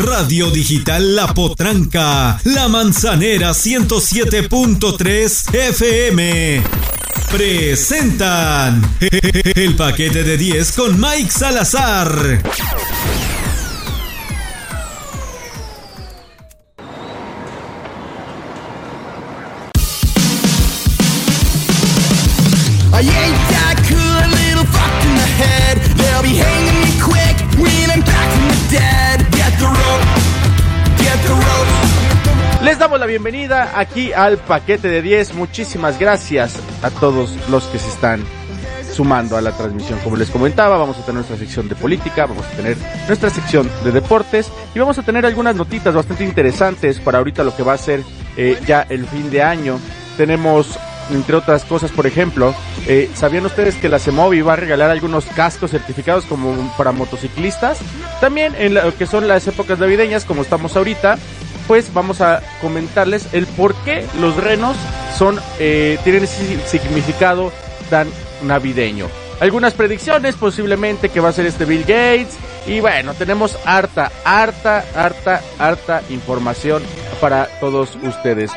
Radio Digital La Potranca, La Manzanera 107.3 FM. Presentan el paquete de 10 con Mike Salazar. Bienvenida aquí al paquete de 10. Muchísimas gracias a todos los que se están sumando a la transmisión. Como les comentaba, vamos a tener nuestra sección de política, vamos a tener nuestra sección de deportes y vamos a tener algunas notitas bastante interesantes para ahorita lo que va a ser eh, ya el fin de año. Tenemos entre otras cosas, por ejemplo, eh, ¿sabían ustedes que la CEMOVI va a regalar algunos cascos certificados como para motociclistas? También en lo que son las épocas navideñas, como estamos ahorita, pues vamos a comentarles el por qué los renos son, eh, tienen ese significado tan navideño. Algunas predicciones, posiblemente que va a ser este Bill Gates. Y bueno, tenemos harta, harta, harta, harta información para todos ustedes.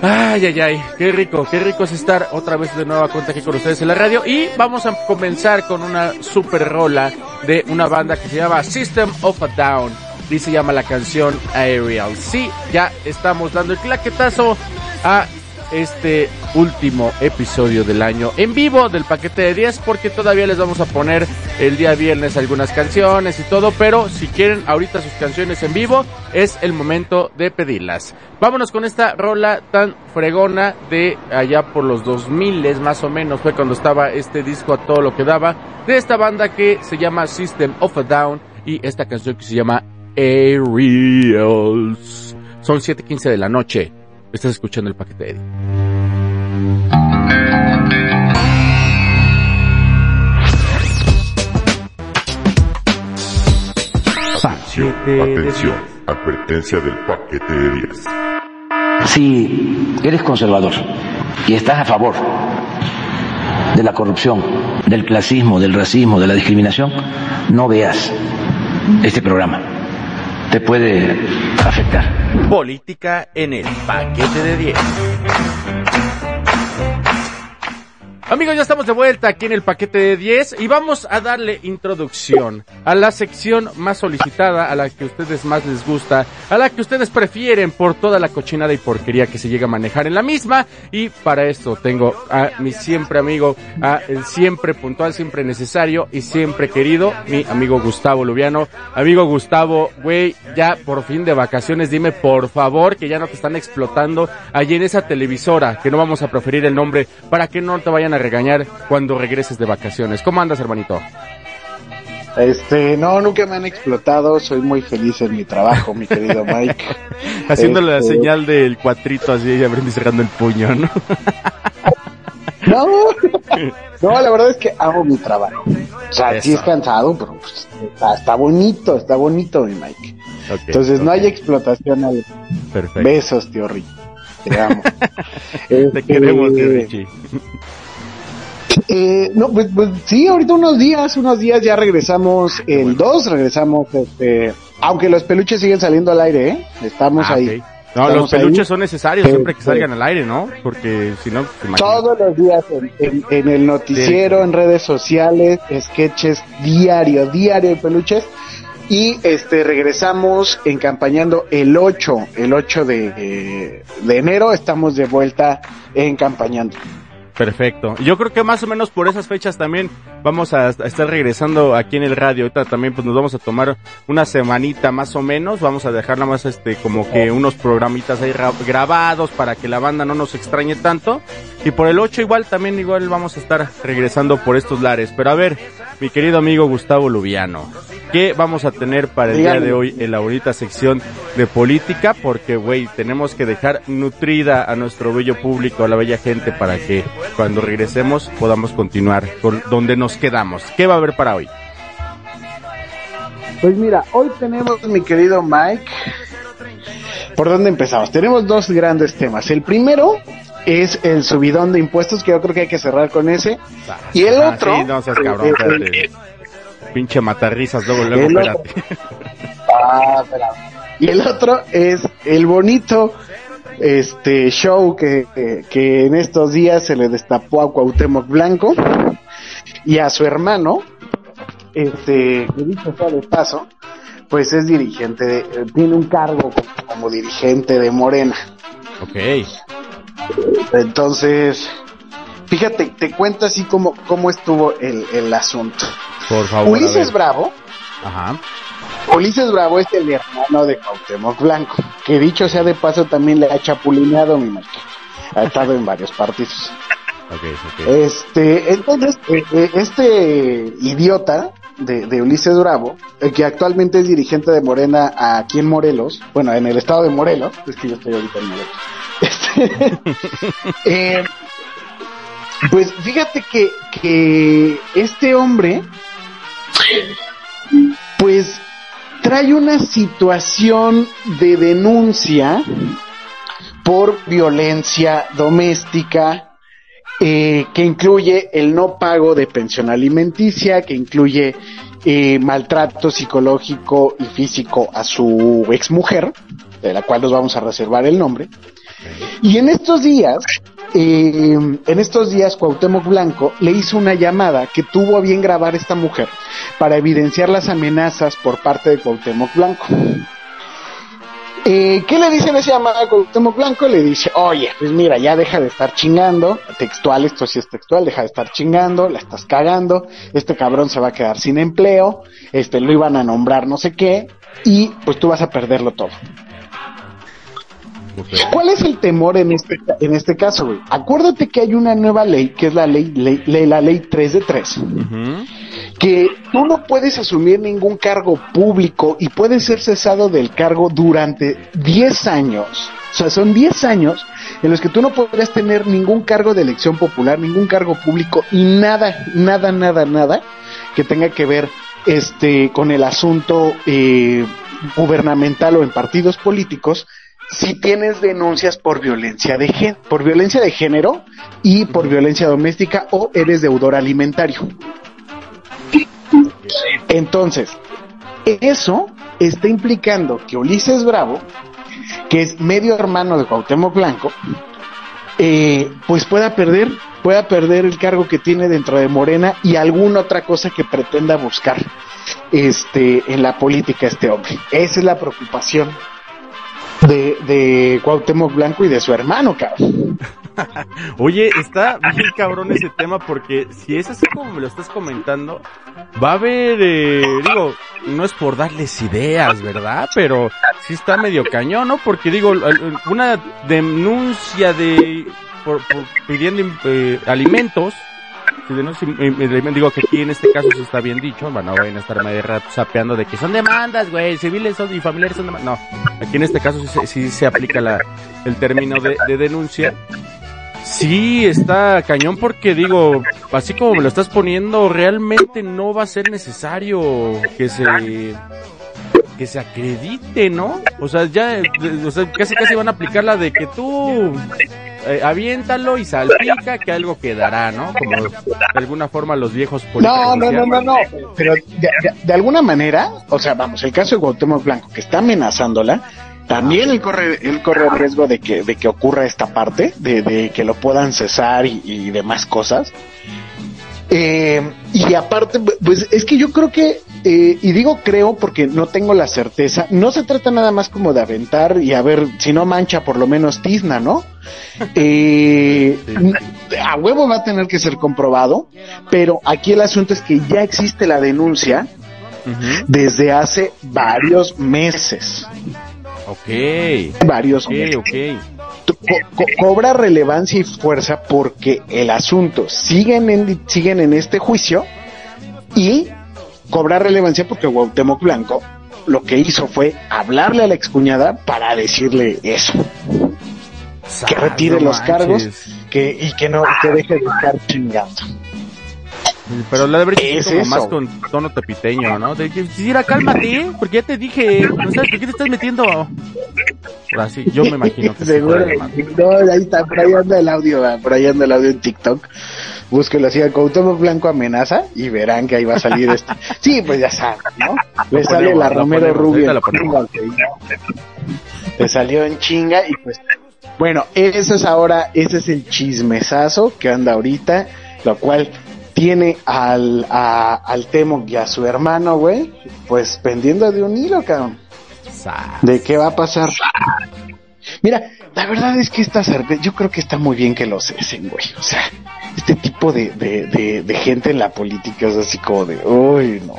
Ay, ay, ay, qué rico, qué rico es estar otra vez de nueva cuenta aquí con ustedes en la radio. Y vamos a comenzar con una super rola de una banda que se llama System of a Down. Y se llama la canción Aerial. Sí, ya estamos dando el claquetazo a este último episodio del año en vivo del paquete de 10 porque todavía les vamos a poner el día viernes algunas canciones y todo, pero si quieren ahorita sus canciones en vivo es el momento de pedirlas. Vámonos con esta rola tan fregona de allá por los 2000 más o menos fue cuando estaba este disco a todo lo que daba de esta banda que se llama System of a Down y esta canción que se llama Aerials. Son 7:15 de la noche. Estás escuchando el paquete de Eddie. Atención, advertencia del paquete de 10. Si eres conservador y estás a favor de la corrupción, del clasismo, del racismo, de la discriminación, no veas este programa. Te puede afectar. Política en el paquete de 10. Amigos, ya estamos de vuelta aquí en el paquete de 10 y vamos a darle introducción a la sección más solicitada, a la que ustedes más les gusta, a la que ustedes prefieren por toda la cochinada y porquería que se llega a manejar en la misma. Y para esto tengo a mi siempre amigo, a el siempre puntual, siempre necesario y siempre querido, mi amigo Gustavo Lubiano. Amigo Gustavo, güey, ya por fin de vacaciones, dime por favor que ya no te están explotando allí en esa televisora, que no vamos a proferir el nombre, para que no te vayan a regañar cuando regreses de vacaciones. ¿Cómo andas, hermanito? Este, no, nunca me han explotado, soy muy feliz en mi trabajo, mi querido Mike. Haciéndole Este, la señal del cuatrito así y abriendo y cerrando el puño, ¿no? No, no, la verdad es que hago mi trabajo. O sea, sí Eso. es cansado, pero pues, está, está bonito, está bonito, mi Mike. Entonces no hay explotación al Perfecto. besos, tío Rick. Te amo. Te Este, queremos, tío Richie. Eh, no, pues, pues sí, ahorita unos días, unos días ya regresamos, el 2 regresamos, este, aunque los peluches siguen saliendo al aire, ¿eh? Estamos Ah, ahí. No, Estamos los peluches ahí. son necesarios siempre que salgan al aire, ¿no? Porque si no, imaginas. Todos los días en, en- en el noticiero, en redes sociales, sketches diario, diario de peluches. Y este regresamos encampañando el 8, el 8 de, eh, de enero, estamos de vuelta encampañando. Perfecto. Yo creo que más o menos por esas fechas también vamos a, estar regresando aquí en el radio. Ahorita también pues nos vamos a tomar una semanita más o menos. Vamos a dejar nada más este como que unos programitas ahí ra- grabados para que la banda no nos extrañe tanto. Y por el 8 igual también igual vamos a estar regresando por estos lares. Pero a ver, mi querido amigo Gustavo Lubiano, ¿qué vamos a tener para el día de hoy en la bonita sección de política? Porque, güey, tenemos que dejar nutrida a nuestro bello público, a la bella gente, para que cuando regresemos podamos continuar con donde nos quedamos. ¿Qué va a haber para hoy? Pues mira, hoy tenemos, mi querido Mike, ¿por dónde empezamos? Tenemos dos grandes temas. El primero es el subidón de impuestos, que yo creo que hay que cerrar con ese. Y el Ah, otro... Sí, no seas cabrón, eh, espérate. Pinche matarrisas, luego, luego, espérate. Ah, espera. Y el otro es el bonito este show que, que, que en estos días se le destapó a Cuauhtémoc Blanco y a su hermano, este, que dicho sea de paso, pues es dirigente, de- eh, tiene un cargo como, como dirigente de Morena. Ok. Entonces, fíjate, te cuento así como cómo estuvo el, el asunto. Por favor. a Ulises. Bravo, Ajá. Ulises Bravo es el hermano de Cuauhtémoc Blanco, que dicho sea de paso también le ha chapulineado mi marca. Ha estado en varios partidos. Este, entonces, eh, eh, este idiota de, Ulises Bravo, eh, que actualmente es dirigente de Morena aquí en Morelos, bueno, en el estado de Morelos, es que yo estoy ahorita en Morelos. Este, eh, pues fíjate que, que este hombre, pues trae una situación de denuncia por violencia doméstica eh, que incluye el no pago de pensión alimenticia, que incluye eh, maltrato psicológico y físico a su exmujer, de la cual nos vamos a reservar el nombre. Y en estos días, eh, en estos días Cuauhtémoc Blanco le hizo una llamada que tuvo a bien grabar esta mujer para evidenciar las amenazas por parte de Cuauhtémoc Blanco. Eh, ¿Qué le dice en esa llamada a Cuauhtémoc Blanco? Le dice, oye, pues mira, ya deja de estar chingando, textual, esto sí es textual, deja de estar chingando, la estás cagando, este cabrón se va a quedar sin empleo, este, lo iban a nombrar no sé qué, y pues tú vas a perderlo todo. ¿Cuál es el temor en este, en este caso, güey? Acuérdate que hay una nueva ley, que es la ley, ley- ley- la ley 3 de 3, Ujú. que tú no puedes asumir ningún cargo público y puedes ser cesado del cargo durante 10 años. O sea, son 10 años en los que tú no podrías tener ningún cargo de elección popular, ningún cargo público y nada, nada, nada, nada que tenga que ver este con el asunto eh, gubernamental o en partidos políticos si tienes denuncias por violencia de gen- por violencia de género y por violencia doméstica o eres deudor alimentario. Entonces, eso está implicando que Ulises Bravo, que es medio hermano de Cuauhtémoc Blanco, eh, pues pueda perder, pueda perder el cargo que tiene dentro de Morena y alguna otra cosa que pretenda buscar este en la política este hombre. Esa es la preocupación de, de Cuauhtémoc Blanco y de su hermano, cabrón. Oye, está bien cabrón ese tema porque si es así como me lo estás comentando, va a haber, eh, digo, no es por darles ideas, ¿verdad? Pero sí está medio cañón, ¿no? Porque digo, una denuncia de, por, por pidiendo eh, alimentos, si denuncia, eh, eh, digo que aquí en este caso sí está bien dicho, bueno, vayan a estar medio rato sapeando de que son demandas, güey, civiles son y familiares son demandas. No, aquí en este caso sí, se- aplica la, el término de, de denuncia. Sí, está cañón porque digo, así como me lo estás poniendo, realmente no va a ser necesario que se que se acredite, ¿no? O sea, ya, eh, o sea, casi casi van a aplicar la de que tú eh, aviéntalo y salpica que algo quedará, ¿no? Como de alguna forma los viejos No, no, no, decían. no, no. Pero de, de- de alguna manera, o sea, vamos, el caso de Cuauhtémoc Blanco, que está amenazándola, también él corre, él corre el riesgo de que, de que ocurra esta parte, de, de que lo puedan cesar y, y demás cosas. Eh, y aparte, pues es que yo creo que, eh, y digo creo porque no tengo la certeza, no se trata nada más como de aventar y a ver si no mancha por lo menos tizna, ¿no? Eh, a huevo va a tener que ser comprobado, pero aquí el asunto es que ya existe la denuncia desde hace varios meses. Ok, Varios meses. ok. Co- co- cobra relevancia y fuerza porque el asunto siguen en, siguen en este juicio y cobra relevancia porque Cuauhtémoc Blanco lo que hizo fue hablarle a la excuñada para decirle eso, que retire los cargos que y que no que deje de estar chingando. Pero la de haber Es como eso. más con tono tepiteño, ¿no? De que, Sira, cálmate, porque ya te dije, no sabes por qué te estás metiendo. Así, yo me imagino que Seguro, no, ahí está, por ahí anda el audio, por ahí anda el audio en TikTok. Búsquelo así, Cuauhtémoc Blanco amenaza y verán que ahí va a salir este. Sí, pues ya saben, ¿no? Le sale la Romero Rubio. Le salió en chinga y pues bueno, eso es ahora, ese es el chismesazo que anda ahorita, lo cual tiene al, a, al Temo y a su hermano, güey, pues pendiendo de un hilo, cabrón. ¿De qué va a pasar? Mira, la verdad es que esta cerveza, yo creo que está muy bien que lo cesen, güey. O sea, este tipo de, de, de, gente en la política es así como de, uy, no.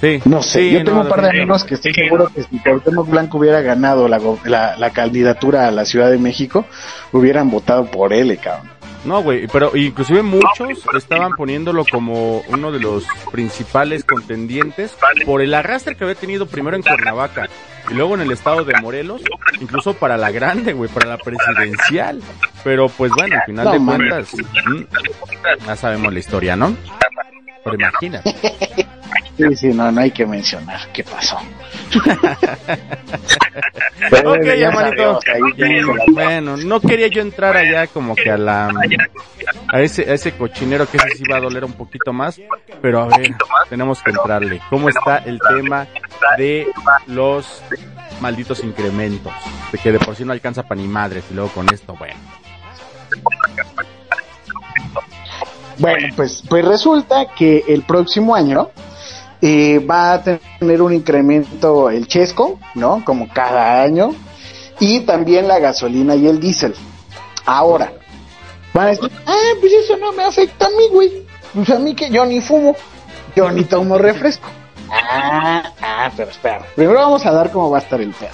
Sí, no sé, yo tengo un par de amigos que estoy seguro que si Cuauhtémoc Blanco hubiera ganado la, la, la, candidatura a la Ciudad de México, hubieran votado por él, cabrón. No, güey, pero inclusive muchos estaban poniéndolo como uno de los principales contendientes por el arrastre que había tenido primero en Cuernavaca y luego en el estado de Morelos, incluso para la grande, güey, para la presidencial. Pero pues bueno, al final de cuentas, mm, ya sabemos la historia, ¿no? Pero imagínate. Sí, sí, no, no hay que mencionar qué pasó. ok, hermanito. Bueno, no quería yo entrar allá como que a la a ese, a ese cochinero que ese sí va a doler un poquito más, pero a ver, tenemos que entrarle. ¿Cómo está el tema de los malditos incrementos? De que de por sí no alcanza para ni madres y luego con esto, bueno. Bueno, pues, pues resulta que el próximo año eh, va a tener un incremento el chesco, ¿no? Como cada año. Y también la gasolina y el diésel. Ahora, van a decir, ah, pues eso no me afecta a mí, güey. Pues a mí que yo ni fumo, yo ni tomo refresco. Ah, ah, pero espera. Primero vamos a dar cómo va a estar el pedo.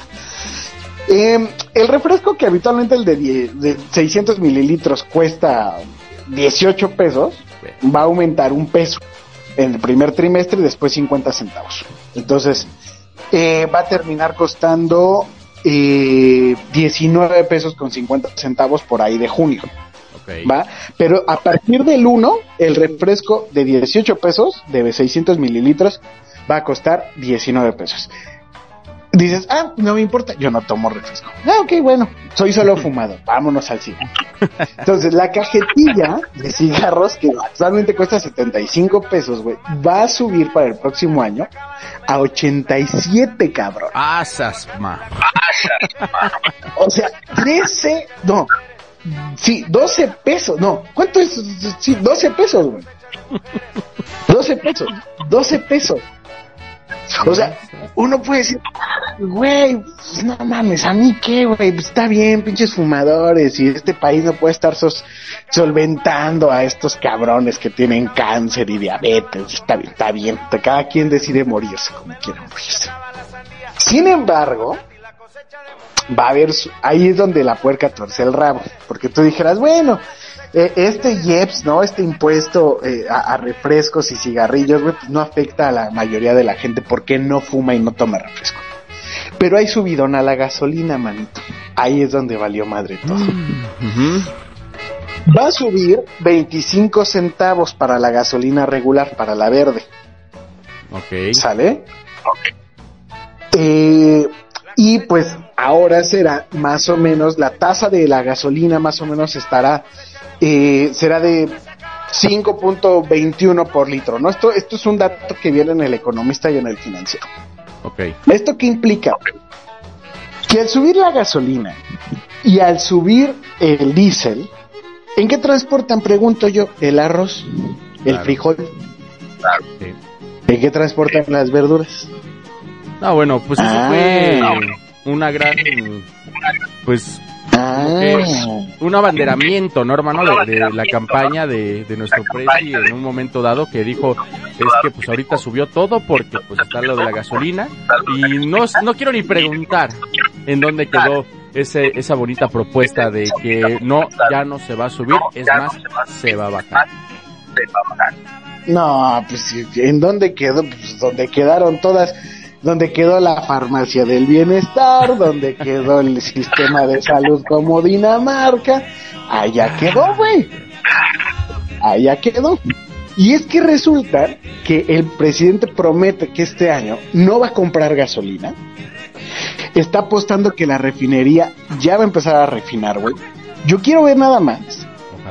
Em, el refresco que habitualmente el de, de 600 mililitros cuesta 18 pesos, va a aumentar un peso en el primer trimestre y después 50 centavos. Entonces, eh, va a terminar costando eh, 19 pesos con 50 centavos por ahí de junio. ¿Va? Pero a partir del 1, el refresco de 18 pesos, de 600 mililitros, va a costar 19 pesos dices, ah, no me importa, yo no tomo refresco. Ah, ok, bueno, soy solo fumado, vámonos al cine. Entonces, la cajetilla de cigarros, que actualmente cuesta 75 pesos, güey, va a subir para el próximo año a 87, cabrón. Asas, ma. O sea, 13, no, sí, 12 pesos, no, ¿cuánto es? Sí, 12 pesos, güey. 12 pesos, 12 pesos. O sea, uno puede decir, güey, pues no mames, a mí qué, güey, pues está bien, pinches fumadores, y este país no puede estar solventando a estos cabrones que tienen cáncer y diabetes, está bien, está bien, cada quien decide morirse como quiera morirse. Sin embargo, va a haber, ahí es donde la puerca torce el rabo, porque tú dijeras, bueno, eh, este IEPS, ¿no? Este impuesto eh, a, refrescos y cigarrillos, güey, pues no afecta a la mayoría de la gente porque no fuma y no toma refresco. Pero hay subidón a la gasolina, manito. Ahí es donde valió madre todo. Mm, Va a subir 25 centavos para la gasolina regular, para la verde. Ok. ¿Sale? Eh, y pues ahora será más o menos, la tasa de la gasolina más o menos estará eh, será de 5.21 por litro, ¿no? Esto, esto es un dato que viene en el economista y en el financiero. Okay. ¿Esto qué implica? Que al subir la gasolina y al subir el diésel, ¿en qué transportan, pregunto yo, el arroz, el frijol? Claro. ¿En qué transportan las verduras? Ah, bueno, pues eso fue ah. una gran, pues Ah. un abanderamiento, ¿no, hermano? De, la campaña de, nuestro presi en un momento dado que dijo, es que pues ahorita subió todo porque pues está lo de la gasolina y no, no quiero ni preguntar en dónde quedó ese, esa bonita propuesta de que no, ya no se va a subir, es más, se va a bajar. No, pues ¿en dónde quedó? Pues donde quedaron todas donde quedó la farmacia del bienestar, donde quedó el sistema de salud como Dinamarca, allá quedó, güey. Allá quedó. Y es que resulta que el presidente promete que este año no va a comprar gasolina. Está apostando que la refinería ya va a empezar a refinar, güey. Yo quiero ver nada más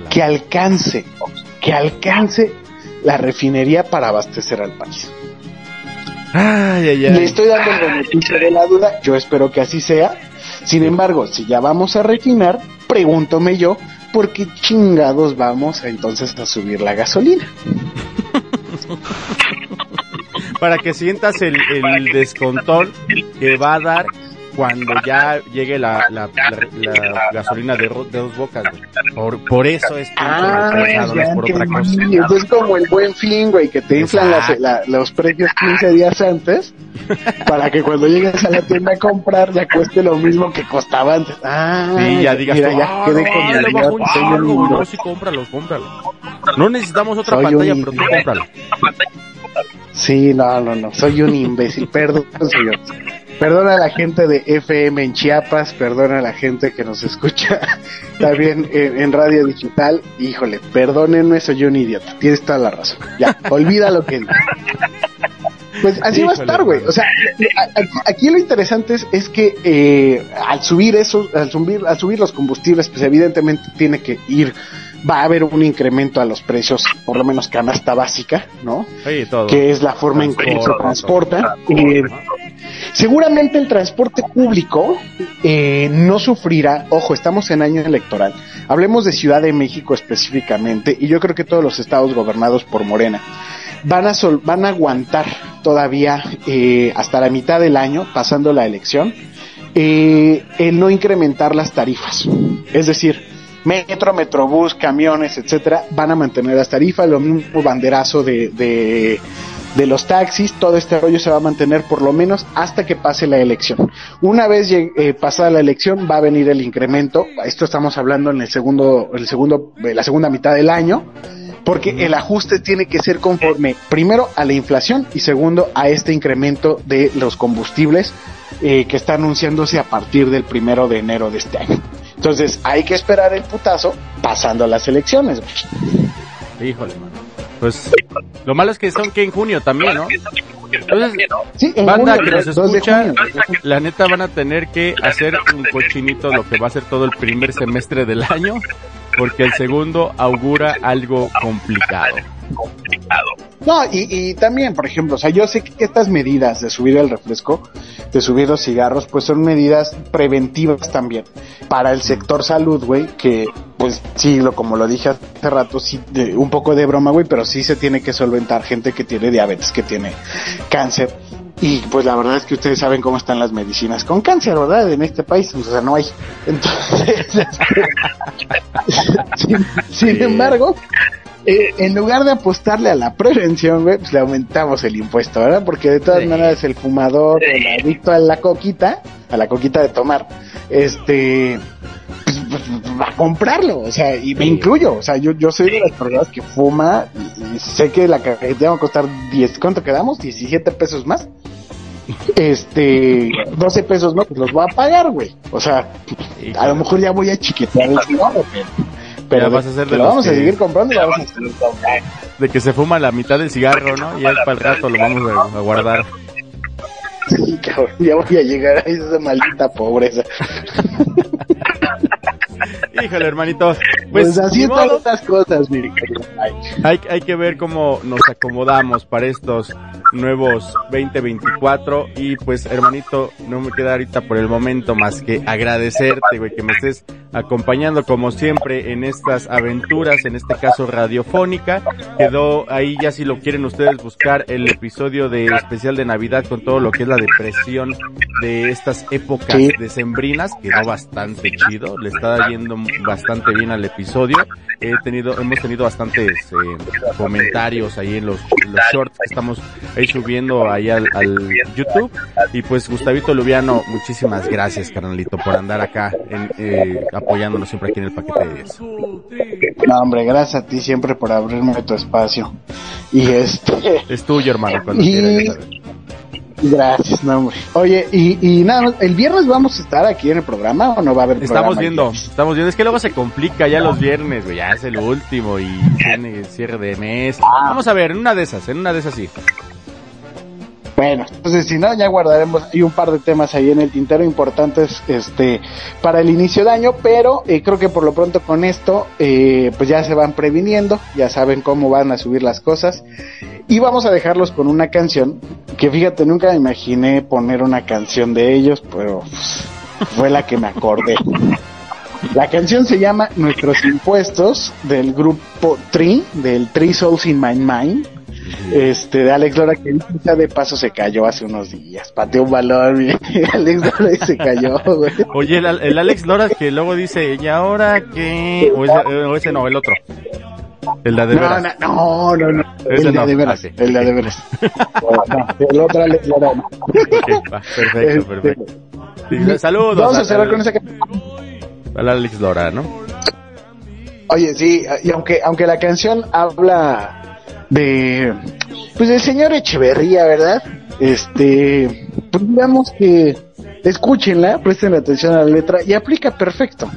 que alcance que alcance la refinería para abastecer al país. Ay, ay, Le estoy dando el beneficio de la duda, yo espero que así sea. Sin embargo, si ya vamos a refinar, pregúntome yo, ¿por qué chingados vamos a, entonces a subir la gasolina? Para que sientas el, el descontón que va a dar cuando ya llegue la, la, la- la gasolina de, de dos bocas. güey. Por, por eso es que Ah, no es por otra cosa. entendí. Entonces como el buen fin, güey, que te inflan las- los precios 15 días antes, para que cuando llegues a la tienda a comprar ya cueste lo mismo que costaba antes. Ah, Sí, ya digas mira, ya "Ah, quedé no, con el güey, idiota". no, sí, cómpralo, cómpralo. No necesitamos otra Soy pantalla, un pero tú cómpralo. Sí, no, no, no, soy un imbécil, perdón, señor. Perdona a la gente de FM en Chiapas, perdona a la gente que nos escucha también en, en radio digital. Híjole, perdónenme, soy un idiota, tienes toda la razón. Ya, olvida lo que. Pues así va a estar, güey. O sea, aquí, aquí lo interesante es, es que eh, al subir eso, al subir, al subir los combustibles, pues evidentemente tiene que ir, va a haber un incremento a los precios, por lo menos canasta básica, ¿no? Oye, todo. que es la forma en que se transporta. Eh, seguramente el transporte público eh, no sufrirá, ojo, estamos en año electoral, hablemos de Ciudad de México específicamente, y yo creo que todos los estados gobernados por Morena van a, sol- van a aguantar todavía eh, hasta la mitad del año, pasando la elección, eh, el no incrementar las tarifas. Es decir, metro, metrobús, camiones, etcétera, van a mantener las tarifas, lo mismo banderazo de, de, de los taxis, todo este rollo se va a mantener por lo menos hasta que pase la elección. Una vez eh, pasada la elección va a venir el incremento, esto estamos hablando en el segundo, el segundo, eh, la segunda mitad del año, porque el ajuste tiene que ser conforme primero a la inflación y segundo a este incremento de los combustibles eh, que está anunciándose a partir del primero de enero de este año. Entonces hay que esperar el putazo pasando las elecciones. Híjole, mano. Pues lo malo es que son que en junio también, ¿no? Entonces, Sí, en banda junio, que nos 2 de escucha, junio. la neta van a tener que hacer un cochinito lo que va a ser todo el primer semestre del año, porque el segundo augura algo complicado. No, y, y también, por ejemplo, o sea, yo sé que estas medidas de subir el refresco, de subir los cigarros, pues son medidas preventivas también para el sector salud, güey, que pues sí, lo, como lo dije hace rato, sí, de, un poco de broma, güey, pero sí se tiene que solventar gente que tiene diabetes, que tiene cáncer. Y pues la verdad es que ustedes saben cómo están las medicinas con cáncer, ¿verdad? En este país, o sea, no hay. Entonces, sin, sin embargo, eh, en lugar de apostarle a la prevención, güey, pues le aumentamos el impuesto, ¿verdad? Porque de todas Sí. maneras el fumador, el adicto a la coquita, a la coquita de tomar, este, a comprarlo, o sea, y me incluyo, o sea, yo, yo soy de las personas que fuma y, y sé que la cajetilla va a costar 10, ¿cuánto quedamos? 17 pesos más. Este, 12 pesos no, pues los voy a pagar, güey. O sea, a lo mejor ya voy a chiquetear el cigarro, pero, pero Ya de- vas a ser de que lo vamos a que- seguir comprando y lo vamos a seguir comprando. De que se fuma la mitad del cigarro, ¿no? Y ya para el rato lo vamos a, a guardar. Sí, cabrón, ya voy a llegar a esa maldita pobreza. Híjole, hermanito. Pues, Pues, así están estas cosas, mi. Hay, hay que ver cómo nos acomodamos para estos nuevos 2024 y pues hermanito, no me queda ahorita por el momento más que agradecerte, güey, que me estés acompañando como siempre en estas aventuras, en este caso radiofónica. Quedó ahí ya si lo quieren ustedes buscar el episodio de especial de Navidad con todo lo que es la depresión de estas épocas Sí. decembrinas, quedó bastante chido, le está yendo bastante bien al episodio. He tenido, hemos tenido bastantes eh, comentarios ahí en los, los shorts que estamos ahí subiendo ahí al, al YouTube. Y pues Gustavito Lubiano, muchísimas gracias carnalito por andar acá en, eh, apoyándonos siempre aquí en el paquete de 10. No, hombre, gracias a ti siempre por abrirme tu espacio. Y este, Es tuyo hermano cuando Y- quieras. Gracias, no, hombre. Oye, y, y nada, ¿el viernes vamos a estar aquí en el programa o no va a haber Estamos viendo, estamos viendo. Es que luego se complica ya los viernes, güey. Ya es el último y tiene cierre de mes. Ah. Vamos a ver, en una de esas, en una de esas sí. Bueno, entonces si no, ya guardaremos hay un par de temas ahí en el tintero importantes este para el inicio de año, pero eh, creo que por lo pronto con esto eh, pues ya se van previniendo, ya saben cómo van a subir las cosas y vamos a dejarlos con una canción que fíjate, nunca me imaginé poner una canción de ellos, pero pues, fue la que me acordé. La canción se llama Nuestros Impuestos del grupo Tree, del Three Souls in My Mind este, de Alex Lora, que ya de paso se cayó hace unos días. Pateó un balón, Alex Lora y se cayó, güey. Oye, el, el, Alex Lora que luego dice, ¿y ahora qué? O ese, o ese no, el otro. El de, de veras. No, no, no, El no. de veras. Ah, sí. El de veras. No, el otro Alex Lora. va, perfecto, Este, perfecto. Saludos. Vamos a cerrar con esa canción. al Alex Lora, ¿no? Oye, sí, y aunque, aunque la canción habla de, pues del señor Echeverría, ¿verdad? Este, pues digamos que escúchenla, presten atención a la letra y aplica perfecto.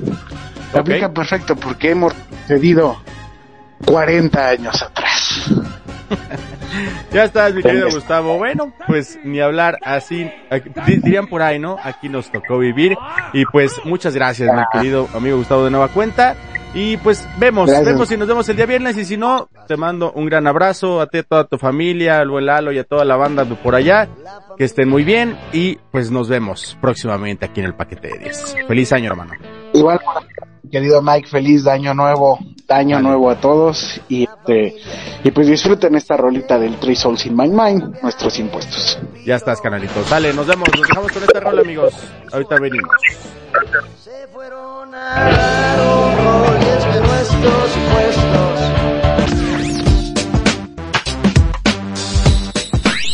Aplica perfecto porque hemos cedido 40 años atrás. Ya estás, mi querido. Gustavo. Bueno, pues ni hablar así, dirían por ahí, ¿no? Aquí nos tocó vivir. Y pues muchas gracias, mi querido amigo Gustavo de Nueva Cuenta. Y pues vemos, Gracias. vemos si nos vemos el día viernes y si no, te mando un gran abrazo a ti, a toda tu familia, al buen Lalo y a toda la banda de por allá. Que estén muy bien y pues nos vemos próximamente aquí en el paquete de 10. Feliz año, hermano. Igual, querido Mike, feliz año nuevo, año Vale. nuevo a todos y este, y pues disfruten esta rolita del Three Souls in My Mind, nuestros impuestos. Ya estás, canalito. Sale, nos vemos, nos dejamos con esta rola, amigos. Ahorita venimos. Se fueron a puestos.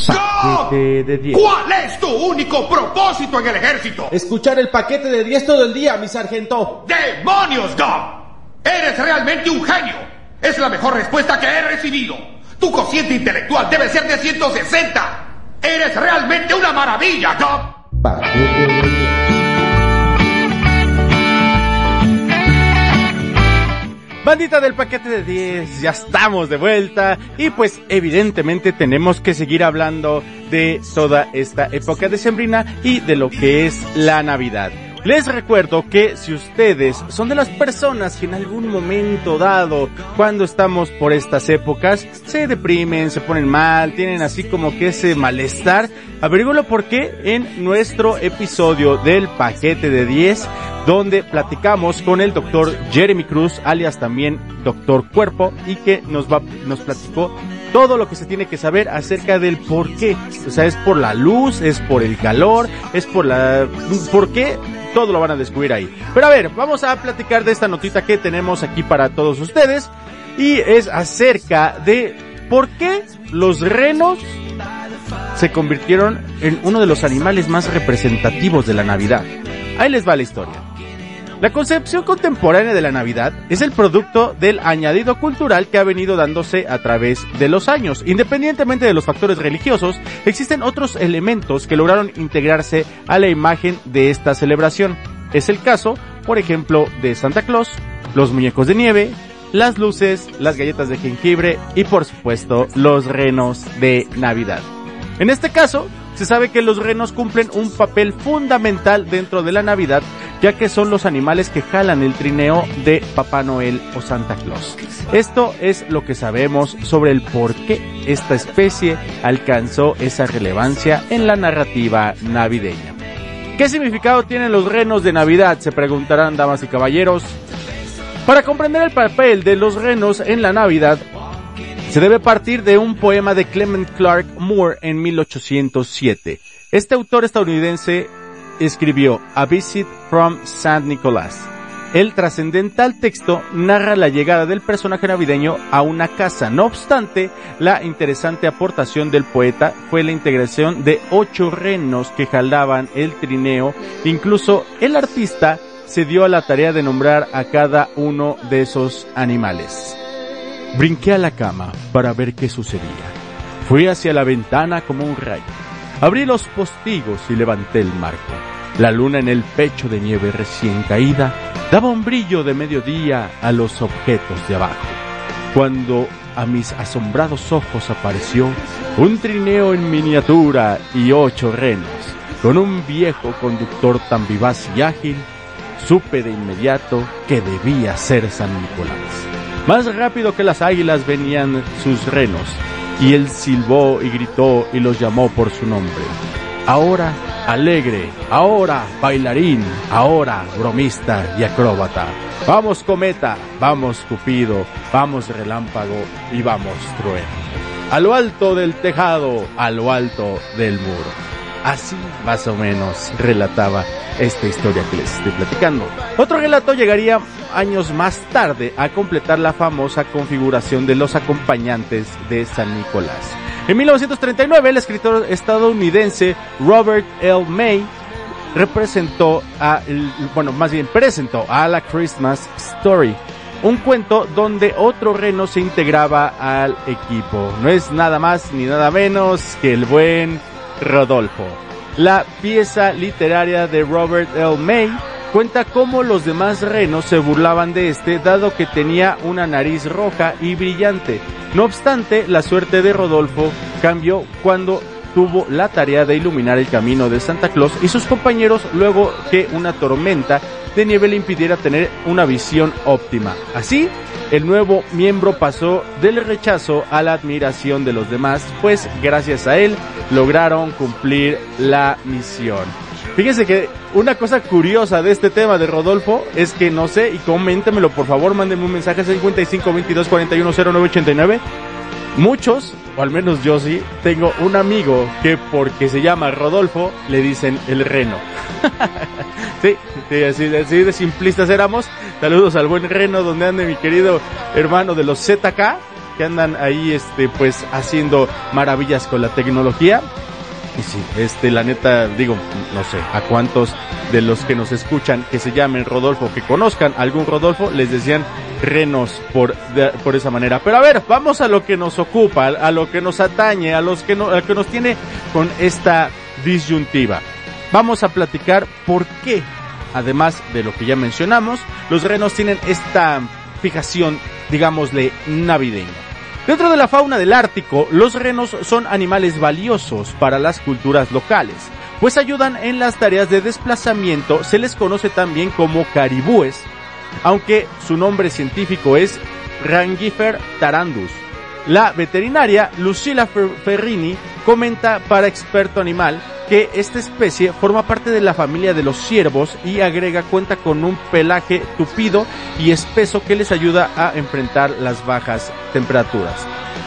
Paquete de 10. ¿Cuál es tu único propósito en el ejército? Escuchar el paquete de 10 todo el día, mi sargento. ¡Demonios, Gob! ¡Eres realmente un genio! Es la mejor respuesta que he recibido. Tu cociente intelectual debe ser de 160. ¡Eres realmente una maravilla, Gob! Bandita del paquete de 10, ya estamos de vuelta y pues evidentemente tenemos que seguir hablando de toda esta época decembrina y de lo que es la Navidad. Les recuerdo que si ustedes son de las personas que en algún momento dado, cuando estamos por estas épocas, se deprimen, se ponen mal, tienen así como que ese malestar, averígüelo por qué en nuestro episodio del paquete de 10 donde platicamos con el doctor Jeremy Cruz, alias también doctor Cuerpo, y que nos va, nos platicó todo lo que se tiene que saber acerca del por qué. O sea, es por la luz, es por el calor, es por la, por qué, todo lo van a descubrir ahí. Pero a ver, vamos a platicar de esta notita que tenemos aquí para todos ustedes, y es acerca de por qué los renos se convirtieron en uno de los animales más representativos de la Navidad. Ahí les va la historia. La concepción contemporánea de la Navidad es el producto del añadido cultural que ha venido dándose a través de los años. Independientemente de los factores religiosos, existen otros elementos que lograron integrarse a la imagen de esta celebración. Es el caso, por ejemplo, de Santa Claus, los muñecos de nieve, las luces, las galletas de jengibre y por supuesto los renos de Navidad. En este caso, se sabe que los renos cumplen un papel fundamental dentro de la Navidad, ya que son los animales que jalan el trineo de Papá Noel o Santa Claus. Esto es lo que sabemos sobre el por qué esta especie alcanzó esa relevancia en la narrativa navideña. ¿Qué significado tienen los renos de Navidad? Se preguntarán damas y caballeros. Para comprender el papel de los renos en la Navidad, se debe partir de un poema de Clement Clark Moore en 1807. Este autor estadounidense escribió A Visit from St. Nicholas. El trascendental texto narra la llegada del personaje navideño a una casa. No obstante, la interesante aportación del poeta fue la integración de ocho renos que jalaban el trineo. Incluso el artista se dio a la tarea de nombrar a cada uno de esos animales. Brinqué a la cama para ver qué sucedía. Fui hacia la ventana como un rayo. Abrí los postigos y levanté el marco. La luna en el pecho de nieve recién caída daba un brillo de mediodía a los objetos de abajo. Cuando a mis asombrados ojos apareció un trineo en miniatura y ocho renos. Con un viejo conductor tan vivaz y ágil, supe de inmediato que debía ser San Nicolás. Más rápido que las águilas venían sus renos, y él silbó y gritó y los llamó por su nombre. Ahora alegre, ahora bailarín, ahora bromista y acróbata. Vamos cometa, vamos cupido, vamos relámpago y vamos trueno. A lo alto del tejado, a lo alto del muro. Así más o menos relataba esta historia que les estoy platicando. Otro relato llegaría años más tarde a completar la famosa configuración de los acompañantes de San Nicolás. En 1939, el escritor estadounidense Robert L. May representó a, bueno, más bien presentó a la Christmas Story, un cuento donde otro reno se integraba al equipo. No es nada más ni nada menos que el buen Rodolfo. La pieza literaria de Robert L. May cuenta cómo los demás renos se burlaban de este dado que tenía una nariz roja y brillante. No obstante, la suerte de Rodolfo cambió cuando tuvo la tarea de iluminar el camino de Santa Claus y sus compañeros luego que una tormenta de nieve le impidiera tener una visión óptima. Así, el nuevo miembro pasó del rechazo a la admiración de los demás, pues gracias a él lograron cumplir la misión. Fíjense que una cosa curiosa de este tema de Rodolfo es que no sé, y coméntemelo por favor, mándenme un mensaje a 55 22 41 0989. Muchos, o al menos yo sí, tengo un amigo que porque se llama Rodolfo le dicen el reno. sí, sí así, así, de simplistas éramos. Saludos al buen reno donde ande mi querido hermano de los ZK que andan ahí este pues haciendo maravillas con la tecnología. Y sí, este, la neta, digo, no sé, a cuántos de los que nos escuchan que se llamen Rodolfo, que conozcan algún Rodolfo, les decían renos por, por esa manera. Pero a ver, vamos a lo que nos ocupa, a lo que nos atañe, a, los que, no, lo que nos tiene con esta disyuntiva. Vamos a platicar por qué, además de lo que ya mencionamos, los renos tienen esta fijación, digámosle, navideña. Dentro de la fauna del Ártico, los renos son animales valiosos para las culturas locales, pues ayudan en las tareas de desplazamiento, se les conoce también como caribúes, aunque su nombre científico es Rangifer tarandus. La veterinaria Lucila Ferrini comenta para Experto Animal que esta especie forma parte de la familia de los ciervos y agrega cuenta con un pelaje tupido y espeso que les ayuda a enfrentar las bajas temperaturas.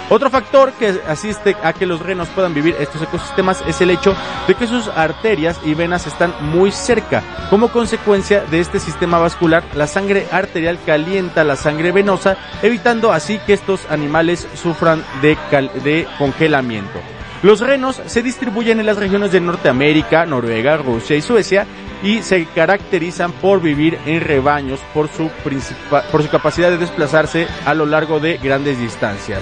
Otro factor que asiste a que los renos puedan vivir estos ecosistemas es el hecho de que sus arterias y venas están muy cerca. Como consecuencia de este sistema vascular, la sangre arterial calienta la sangre venosa, evitando así que estos animales sufran de, de congelamiento. Los renos se distribuyen en las regiones de Norteamérica, Noruega, Rusia y Suecia y se caracterizan por vivir en rebaños por su, por su capacidad de desplazarse a lo largo de grandes distancias.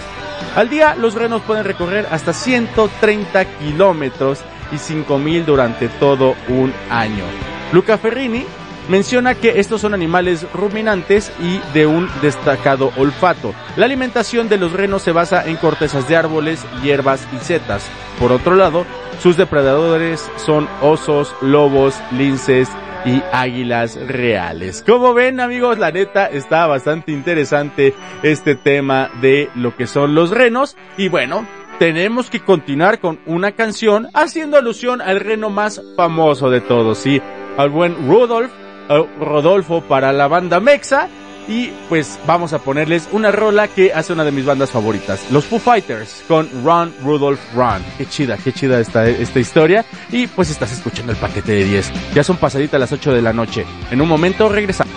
Al día los renos pueden recorrer hasta 130 kilómetros y 5000 durante todo un año. Luca Ferrini menciona que estos son animales ruminantes y de un destacado olfato. La alimentación de los renos se basa en cortezas de árboles, hierbas y setas. Por otro lado, sus depredadores son osos, lobos, linces y águilas reales. Como ven amigos, la neta está bastante interesante este tema de lo que son los renos y bueno, tenemos que continuar con una canción haciendo alusión al reno más famoso de todos, sí, al buen Rudolf Rodolfo para la banda Mexa. Y pues vamos a ponerles una rola que hace una de mis bandas favoritas, los Foo Fighters, con Run Rudolph Run. Qué chida, qué chida esta, esta historia. Y pues estás escuchando el paquete de 10. Ya son pasaditas las 8 de la noche. En un momento regresamos.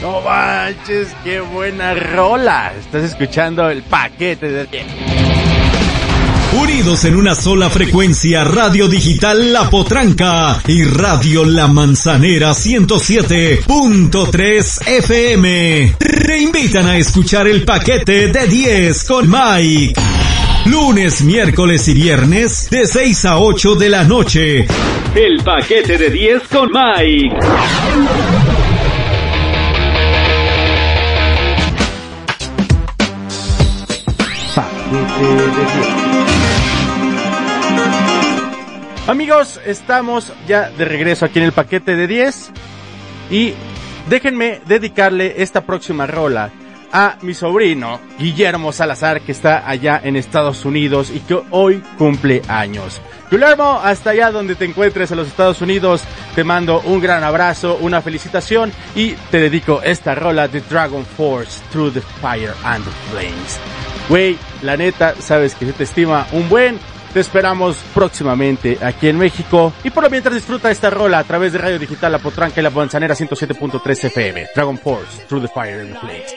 No manches, qué buena rola. Estás escuchando el paquete de 10. Unidos en una sola frecuencia, Radio Digital La Potranca y Radio La Manzanera 107.3 FM. Te invitan a escuchar el paquete de 10 con Mike. Lunes, miércoles y viernes de 6 a 8 de la noche. El paquete de 10 con Mike. paquete de 10. Amigos, estamos ya de regreso aquí en el paquete de 10 y déjenme dedicarle esta próxima rola a mi sobrino Guillermo Salazar que está allá en Estados Unidos y que hoy cumple años. Guillermo, hasta allá donde te encuentres en los Estados Unidos, te mando un gran abrazo, una felicitación y te dedico esta rola de Dragon Force Through the Fire and the Flames. Güey, la neta, sabes que se te estima un buen. Te esperamos próximamente aquí en México. Y por lo mientras disfruta esta rola a través de Radio Digital La Potranca y La Bonzanera 107.3 FM. Dragon Force, Through the Fire and the Flames.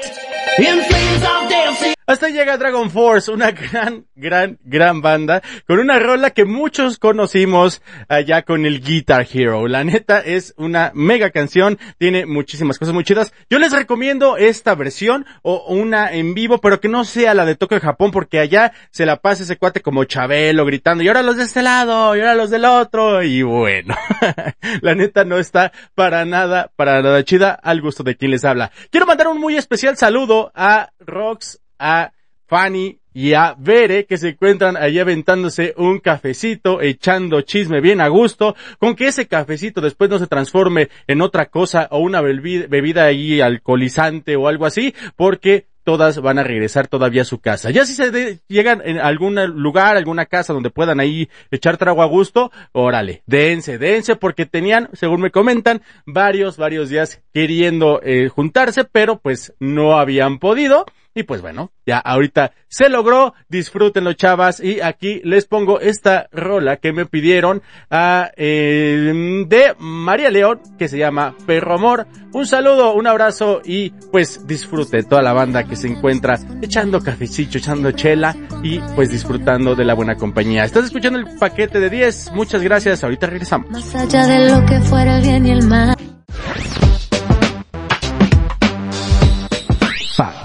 Hasta llega Dragon Force, una gran, gran, gran banda, con una rola que muchos conocimos allá con el Guitar Hero. La neta es una mega canción, tiene muchísimas cosas muy chidas. Yo les recomiendo esta versión o una en vivo, pero que no sea la de Tokio Japón, porque allá se la pasa ese cuate como Chabelo gritando, y ahora los de este lado, y ahora los del otro, y bueno, la neta no está para nada, para nada chida, al gusto de quien les habla. Quiero mandar un muy especial saludo a Rox, a Fanny y a Bere que se encuentran ahí aventándose un cafecito, echando chisme bien a gusto, con que ese cafecito después no se transforme en otra cosa o una bebida, bebida ahí alcoholizante o algo así, porque todas van a regresar todavía a su casa. Ya si se llegan en algún lugar, alguna casa donde puedan ahí echar trago a gusto, órale, dense, dense, porque tenían, según me comentan, varios, varios días queriendo eh, juntarse, pero pues no habían podido. Y pues bueno, ya ahorita se logró, disfrútenlo chavas y aquí les pongo esta rola que me pidieron a, eh, de María León que se llama Perro Amor. Un saludo, un abrazo y pues disfrute toda la banda que se encuentra echando cafecito, echando chela y pues disfrutando de la buena compañía. Estás escuchando el paquete de 10, muchas gracias, ahorita regresamos. Más allá de lo que fuera bien el mal.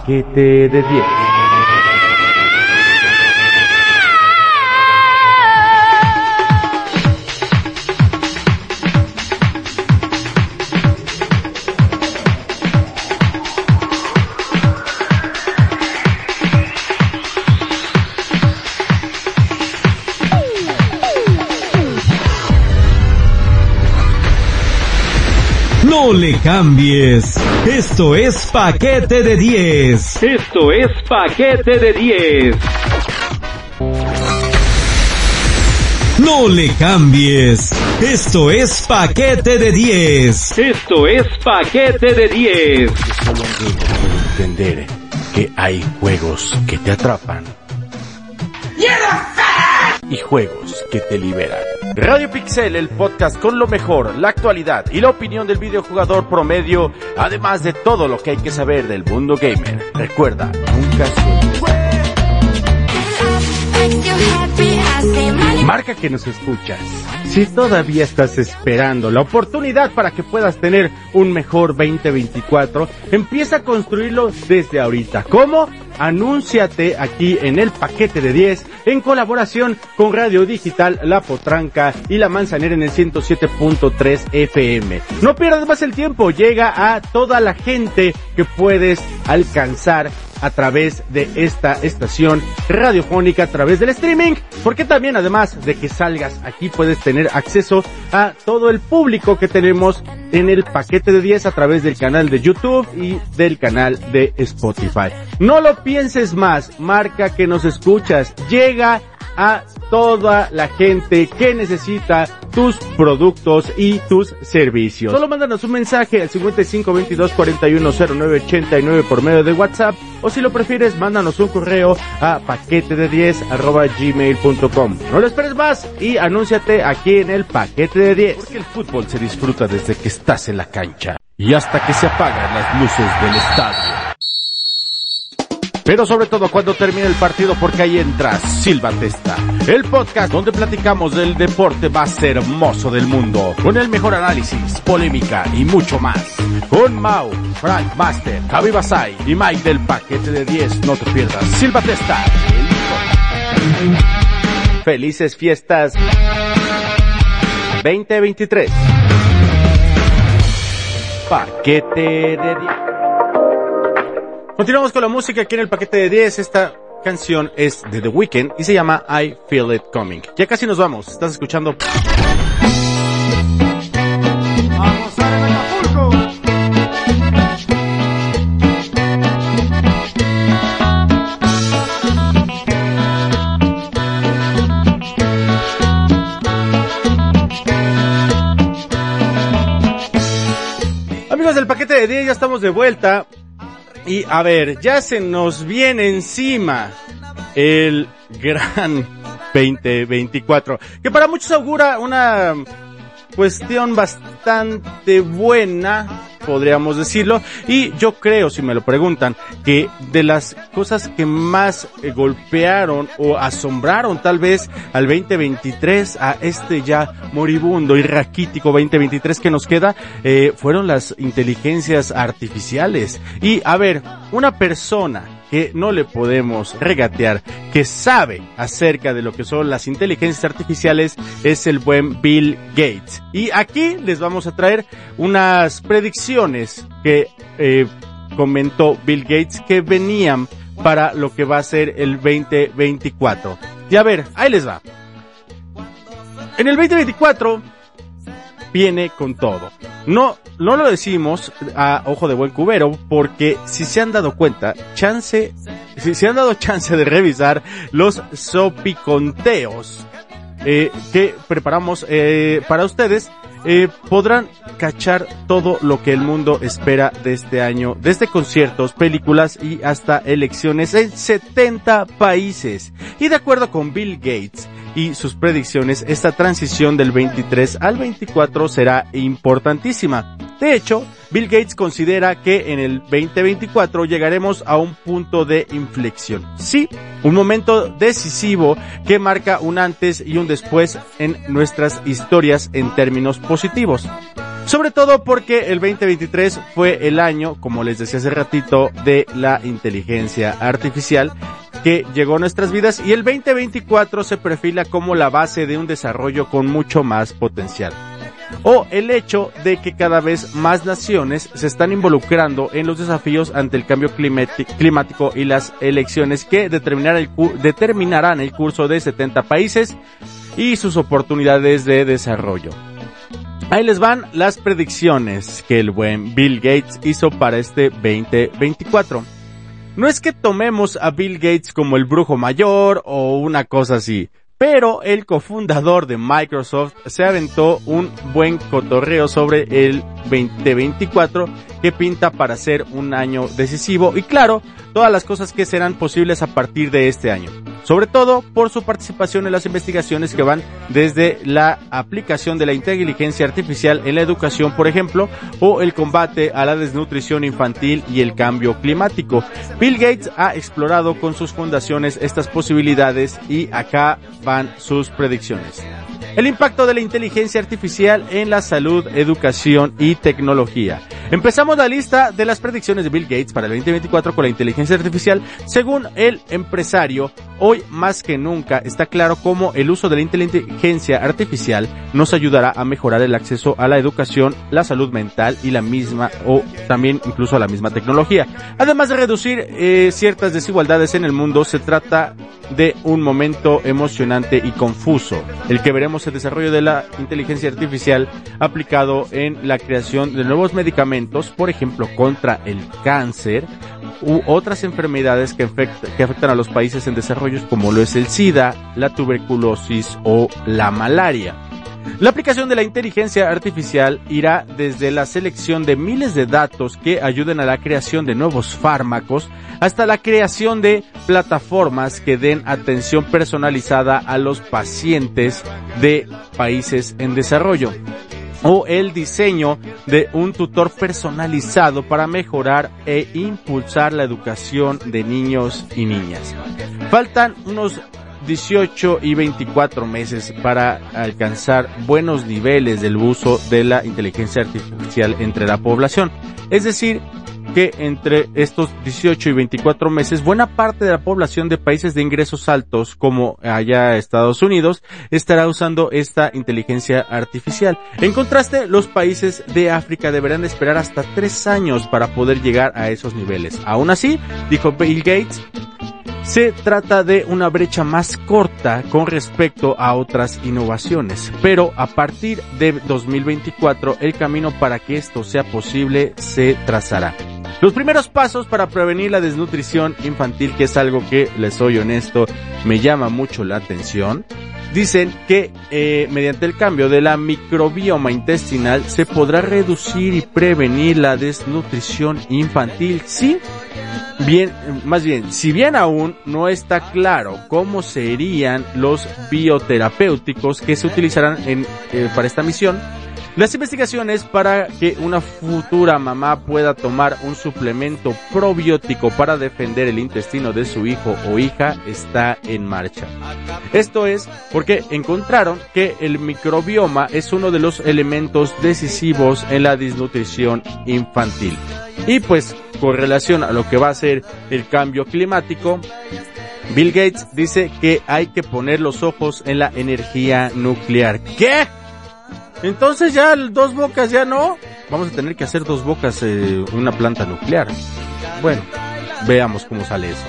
Paquete de 10. No le cambies. Esto es paquete de 10. Esto es paquete de 10. No le cambies. Esto es paquete de 10. Esto es paquete de 10. Solo un gamer puede entender que hay juegos que te atrapan y juegos que te liberan. Radio Pixel, el podcast con lo mejor, la actualidad y la opinión del videojugador promedio, además de todo lo que hay que saber del mundo gamer. Recuerda, nunca sueltes. Marca que nos escuchas. Si todavía estás esperando la oportunidad para que puedas tener un mejor 2024, empieza a construirlo desde ahorita. ¿Cómo? Anúnciate aquí en el paquete de 10 en colaboración con Radio Digital La Potranca y La Manzanera en el 107.3 FM. No pierdas más el tiempo, llega a toda la gente que puedes alcanzar a través de esta estación radiofónica, a través del streaming, porque también además de que salgas aquí puedes tener acceso a todo el público que tenemos en el paquete de 10 a través del canal de YouTube y del canal de Spotify. No lo pienses más, marca que nos escuchas, llega a toda la gente que necesita tus productos y tus servicios. Solo mándanos un mensaje al 55 22 41 09 89 por medio de WhatsApp o si lo prefieres mándanos un correo a paquete de 10 arroba gmail.com. No lo esperes más y anúnciate aquí en el paquete de 10. Porque el fútbol se disfruta desde que estás en la cancha y hasta que se apagan las luces del estadio. Pero sobre todo cuando termine el partido porque ahí entra Silva Testa, el podcast donde platicamos del deporte más hermoso del mundo, con el mejor análisis, polémica y mucho más. Con Mau, Frank Master, Javi Basay y Mike del paquete de 10, no te pierdas. Silva Testa. Felices fiestas 2023. Paquete de 10. Continuamos con la música aquí en el paquete de 10, esta canción es de The Weeknd y se llama I Feel It Coming. Ya casi nos vamos. Estás escuchando. Amigos del paquete de 10, ya estamos de vuelta. Y a ver, ya se nos viene encima el gran 2024, que para muchos augura una cuestión bastante buena, podríamos decirlo, y yo creo, si me lo preguntan, que de las cosas que más eh, golpearon o asombraron tal vez al 2023, a este ya moribundo y raquítico 2023 que nos queda, eh, fueron las inteligencias artificiales. Y a ver, una persona que no le podemos regatear, que sabe acerca de lo que son las inteligencias artificiales, es el buen Bill Gates. Y aquí les vamos a traer unas predicciones que eh, comentó Bill Gates que venían para lo que va a ser el 2024. Y a ver, ahí les va. En el 2024 viene con todo. No, no lo decimos a ojo de buen cubero porque si se han dado cuenta, chance, si se han dado chance de revisar los sopiconteos eh, que preparamos eh, para ustedes, eh, podrán cachar todo lo que el mundo espera de este año, desde conciertos, películas y hasta elecciones en 70 países. Y de acuerdo con Bill Gates, y sus predicciones, esta transición del 23 al 24 será importantísima. De hecho, Bill Gates considera que en el 2024 llegaremos a un punto de inflexión. Sí, un momento decisivo que marca un antes y un después en nuestras historias en términos positivos. Sobre todo porque el 2023 fue el año, como les decía hace ratito, de la inteligencia artificial que llegó a nuestras vidas y el 2024 se perfila como la base de un desarrollo con mucho más potencial. O el hecho de que cada vez más naciones se están involucrando en los desafíos ante el cambio climático y las elecciones que determinarán el curso de 70 países y sus oportunidades de desarrollo. Ahí les van las predicciones que el buen Bill Gates hizo para este 2024. No es que tomemos a Bill Gates como el brujo mayor o una cosa así, pero el cofundador de Microsoft se aventó un buen cotorreo sobre el 2024 que pinta para ser un año decisivo y claro, todas las cosas que serán posibles a partir de este año. Sobre todo por su participación en las investigaciones que van desde la aplicación de la inteligencia artificial en la educación, por ejemplo, o el combate a la desnutrición infantil y el cambio climático. Bill Gates ha explorado con sus fundaciones estas posibilidades y acá van sus predicciones. El impacto de la inteligencia artificial en la salud, educación y tecnología. Empezamos la lista de las predicciones de Bill Gates para el 2024 con la inteligencia artificial. Según el empresario, hoy más que nunca está claro cómo el uso de la inteligencia artificial nos ayudará a mejorar el acceso a la educación, la salud mental y la misma o también incluso a la misma tecnología. Además de reducir eh, ciertas desigualdades en el mundo, se trata de un momento emocionante y confuso, el que veremos el desarrollo de la inteligencia artificial aplicado en la creación de nuevos medicamentos, por ejemplo, contra el cáncer u otras enfermedades que, que afectan a los países en desarrollo como lo es el SIDA, la tuberculosis o la malaria. La aplicación de la inteligencia artificial irá desde la selección de miles de datos que ayuden a la creación de nuevos fármacos hasta la creación de plataformas que den atención personalizada a los pacientes de países en desarrollo o el diseño de un tutor personalizado para mejorar e impulsar la educación de niños y niñas. Faltan unos 18 y 24 meses para alcanzar buenos niveles del uso de la inteligencia artificial entre la población. Es decir, que entre estos 18 y 24 meses, buena parte de la población de países de ingresos altos, como allá Estados Unidos, estará usando esta inteligencia artificial. En contraste, los países de África deberán esperar hasta tres años para poder llegar a esos niveles. Aún así, dijo Bill Gates, Se trata de una brecha más corta con respecto a otras innovaciones, pero a partir de 2024 el camino para que esto sea posible se trazará. Los primeros pasos para prevenir la desnutrición infantil, que es algo que, les soy honesto, me llama mucho la atención, dicen que eh, mediante el cambio de la microbioma intestinal se podrá reducir y prevenir la desnutrición infantil. Sí, bien, más bien, si bien aún no está claro cómo serían los bioterapéuticos que se utilizarán en, eh, para esta misión, las investigaciones para que una futura mamá pueda tomar un suplemento probiótico para defender el intestino de su hijo o hija está en marcha. Esto es porque encontraron que el microbioma es uno de los elementos decisivos en la desnutrición infantil. Y pues con relación a lo que va a ser el cambio climático, Bill Gates dice que hay que poner los ojos en la energía nuclear. ¿Qué? Entonces ya dos bocas ya no. Vamos a tener que hacer dos bocas eh, una planta nuclear. Bueno, veamos cómo sale eso.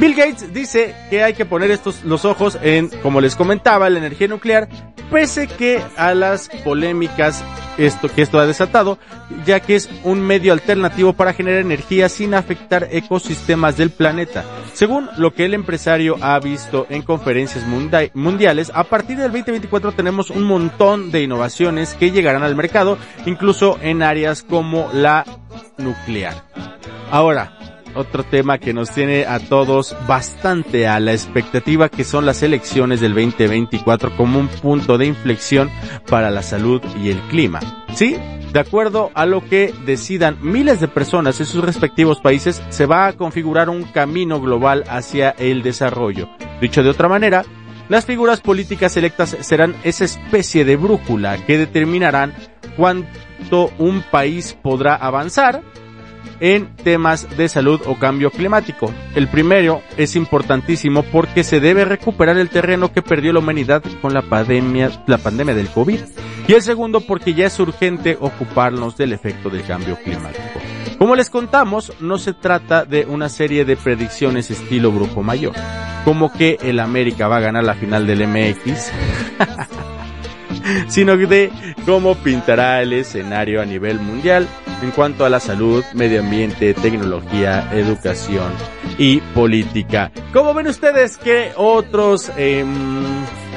Bill Gates dice que hay que poner estos los ojos en, como les comentaba, la energía nuclear, pese que a las polémicas esto que esto ha desatado, ya que es un medio alternativo para generar energía sin afectar ecosistemas del planeta. Según lo que el empresario ha visto en conferencias mundiales, a partir del 2024 tenemos un montón de innovaciones que llegarán al mercado, incluso en áreas como la nuclear. Ahora, otro tema que nos tiene a todos bastante a la expectativa que son las elecciones del 2024 como un punto de inflexión para la salud y el clima. ¿Sí? De acuerdo a lo que decidan miles de personas en sus respectivos países, se va a configurar un camino global hacia el desarrollo. Dicho de otra manera, las figuras políticas electas serán esa especie de brújula que determinarán cuánto un país podrá avanzar en temas de salud o cambio climático. El primero es importantísimo porque se debe recuperar el terreno que perdió la humanidad con la pandemia, la pandemia del COVID. Y el segundo porque ya es urgente ocuparnos del efecto del cambio climático. Como les contamos, no se trata de una serie de predicciones estilo brujo mayor, como que el América va a ganar la final del MX. sino de cómo pintará el escenario a nivel mundial en cuanto a la salud, medio ambiente, tecnología, educación y política. ¿Cómo ven ustedes qué otros em,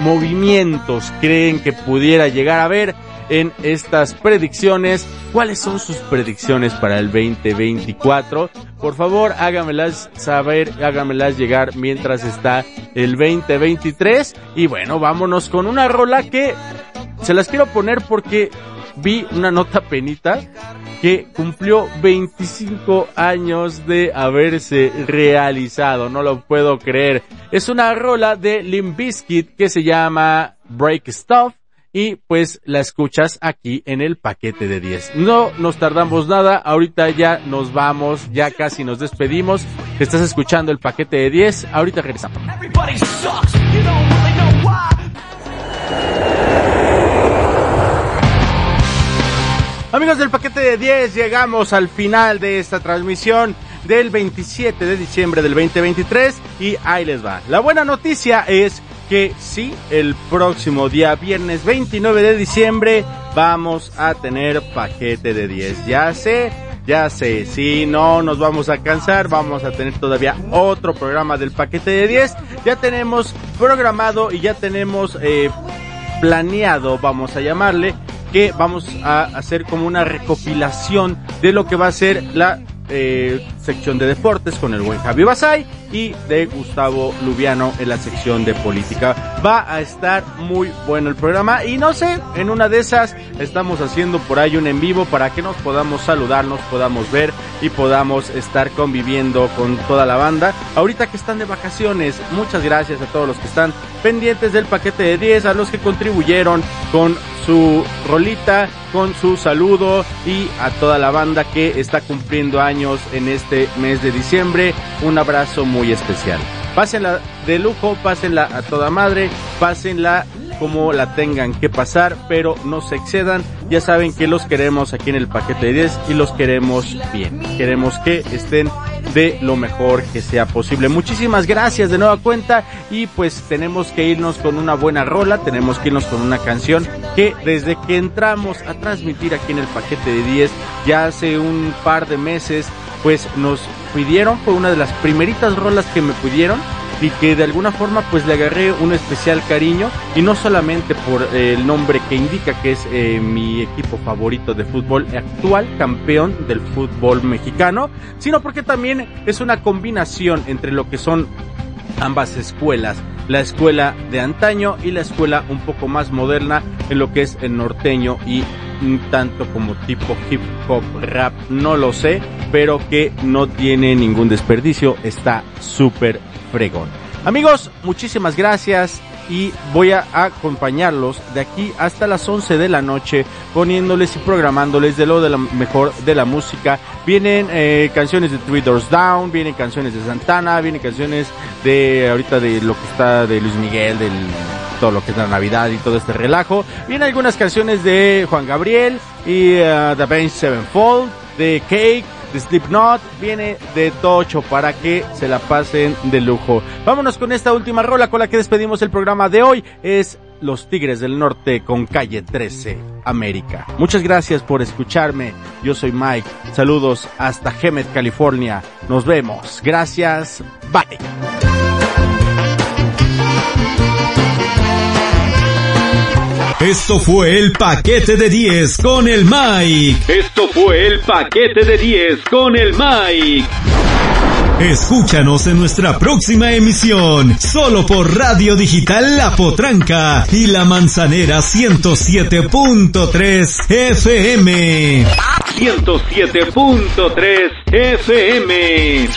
movimientos creen que pudiera llegar a ver en estas predicciones? ¿Cuáles son sus predicciones para el 2024? Por favor, hágamelas saber, hágamelas llegar mientras está el 2023. Y bueno, vámonos con una rola que se las quiero poner porque vi una nota penita que cumplió 25 años de haberse realizado. No lo puedo creer. Es una rola de Limp Bizkit que se llama Break Stuff. Y pues la escuchas aquí en el paquete de 10. No nos tardamos nada, ahorita ya nos vamos, ya casi nos despedimos. Estás escuchando el paquete de 10, ahorita regresamos. Amigos del paquete de 10, llegamos al final de esta transmisión del 27 de diciembre del 2023 y ahí les va. La buena noticia es que sí, el próximo día viernes 29 de diciembre vamos a tener paquete de 10. Ya sé, ya sé, si no nos vamos a cansar, vamos a tener todavía otro programa del paquete de 10. Ya tenemos programado y ya tenemos eh, planeado, vamos a llamarle, que vamos a hacer como una recopilación de lo que va a ser la eh, sección de deportes con el buen Javi Basay y de Gustavo Lubiano en la sección de política. Va a estar muy bueno el programa y no sé, en una de esas estamos haciendo por ahí un en vivo para que nos podamos saludar, nos podamos ver y podamos estar conviviendo con toda la banda. Ahorita que están de vacaciones, muchas gracias a todos los que están pendientes del paquete de 10, a los que contribuyeron con su rolita, con su saludo y a toda la banda que está cumpliendo años en este mes de diciembre. Un abrazo muy especial. Pásenla de lujo, pásenla a toda madre, pásenla como la tengan que pasar, pero no se excedan. Ya saben que los queremos aquí en el paquete de 10 y los queremos bien. Queremos que estén de lo mejor que sea posible. Muchísimas gracias de nueva cuenta y pues tenemos que irnos con una buena rola, tenemos que irnos con una canción que desde que entramos a transmitir aquí en el paquete de 10 ya hace un par de meses pues nos pidieron, fue una de las primeritas rolas que me pidieron y que de alguna forma pues le agarré un especial cariño y no solamente por eh, el nombre que indica que es eh, mi equipo favorito de fútbol actual campeón del fútbol mexicano sino porque también es una combinación entre lo que son ambas escuelas la escuela de antaño y la escuela un poco más moderna en lo que es el norteño y tanto como tipo hip hop rap, no lo sé, pero que no tiene ningún desperdicio, está súper fregón. Amigos, muchísimas gracias y voy a acompañarlos de aquí hasta las 11 de la noche poniéndoles y programándoles de lo de la mejor de la música. Vienen eh, canciones de Three Doors Down, vienen canciones de Santana, vienen canciones de ahorita de lo que está de Luis Miguel, del todo lo que es la Navidad y todo este relajo. Vienen algunas canciones de Juan Gabriel y uh, The Avenged Sevenfold, de Cake, de Slipknot, viene de Tocho para que se la pasen de lujo. Vámonos con esta última rola con la que despedimos el programa de hoy. Es Los Tigres del Norte con Calle 13, América. Muchas gracias por escucharme. Yo soy Mike. Saludos hasta Hemet, California. Nos vemos. Gracias. Bye. Esto fue el paquete de 10 con el Mike. Esto fue el paquete de 10 con el Mike. Escúchanos en nuestra próxima emisión, solo por Radio Digital La Potranca y La Manzanera 107.3 FM. 107.3 FM.